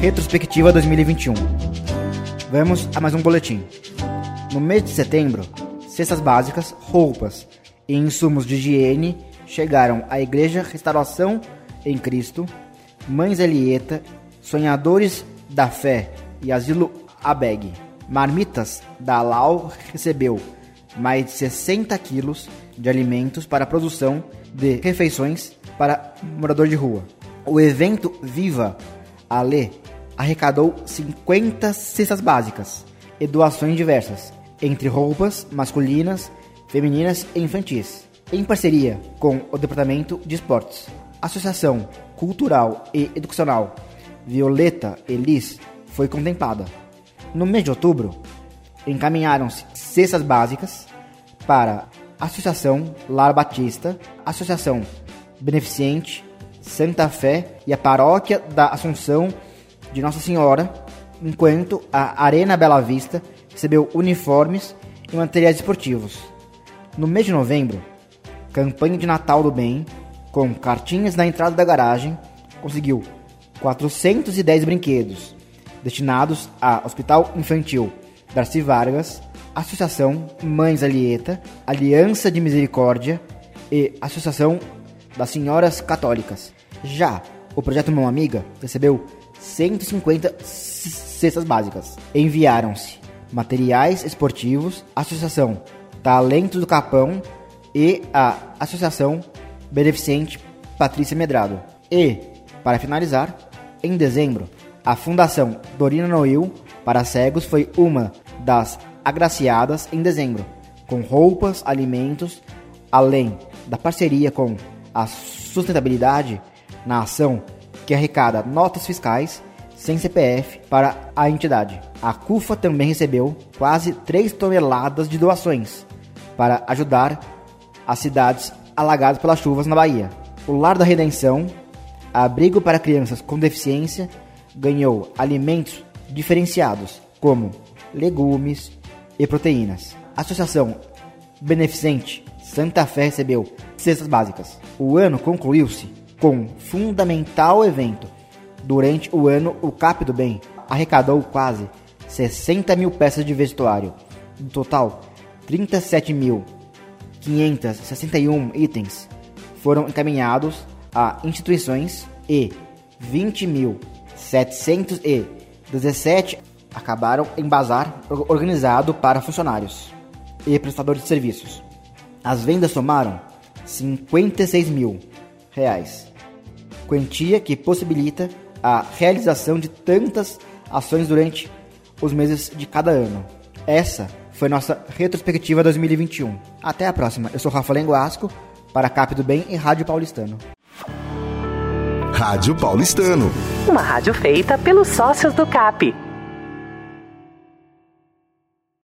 retrospectiva 2021. Vamos a mais um boletim. No mês de setembro, cestas básicas, roupas e insumos de higiene chegaram à Igreja Restauração em Cristo, Mães Elieta, Sonhadores da Fé e Asilo Abeg. Marmitas da Alau recebeu mais de 60 quilos de alimentos para a produção de refeições para morador de rua. O evento Viva Ale arrecadou 50 cestas básicas e doações diversas, entre roupas masculinas, femininas e infantis, em parceria com o Departamento de Esportes. Associação Cultural e Educacional Violeta Elis foi contemplada. No mês de outubro, encaminharam-se cestas básicas para Associação Lar Batista, Associação Beneficente Santa Fé e a Paróquia da Assunção de Nossa Senhora, enquanto a Arena Bela Vista recebeu uniformes e materiais esportivos. No mês de novembro, campanha de Natal do Bem, com cartinhas na entrada da garagem, conseguiu 410 brinquedos destinados a Hospital Infantil Darcy Vargas, Associação Mães Alieta, Aliança de Misericórdia e Associação das Senhoras Católicas. Já o projeto Mão Amiga recebeu 150 cestas básicas. Enviaram-se materiais esportivos, Associação Talentos do Capão e a Associação Beneficente Patrícia Medrado. E, para finalizar, em dezembro, a Fundação Dorina Noil para Cegos foi uma das agraciadas em dezembro, com roupas, alimentos, além da parceria com a sustentabilidade na ação que arrecada notas fiscais sem CPF para a entidade. A CUFA também recebeu quase 3 toneladas de doações para ajudar as cidades alagadas pelas chuvas na Bahia. O Lar da Redenção, abrigo para crianças com deficiência, ganhou alimentos diferenciados como legumes e proteínas. A Associação Beneficente Santa Fé recebeu cestas básicas. O ano concluiu-se com fundamental evento. Durante o ano, o Cap do Bem arrecadou quase 60 mil peças de vestuário. No total, 37.561 itens foram encaminhados a instituições e 20.717 acabaram em bazar organizado para funcionários e prestadores de serviços. As vendas somaram 56 mil reais, quantia que possibilita a realização de tantas ações durante os meses de cada ano. Essa foi nossa retrospectiva 2021. Até a próxima. Eu sou Rafa Lenguasco para Cap do Bem e Rádio Paulistano. Rádio Paulistano. Uma rádio feita pelos sócios do CAP.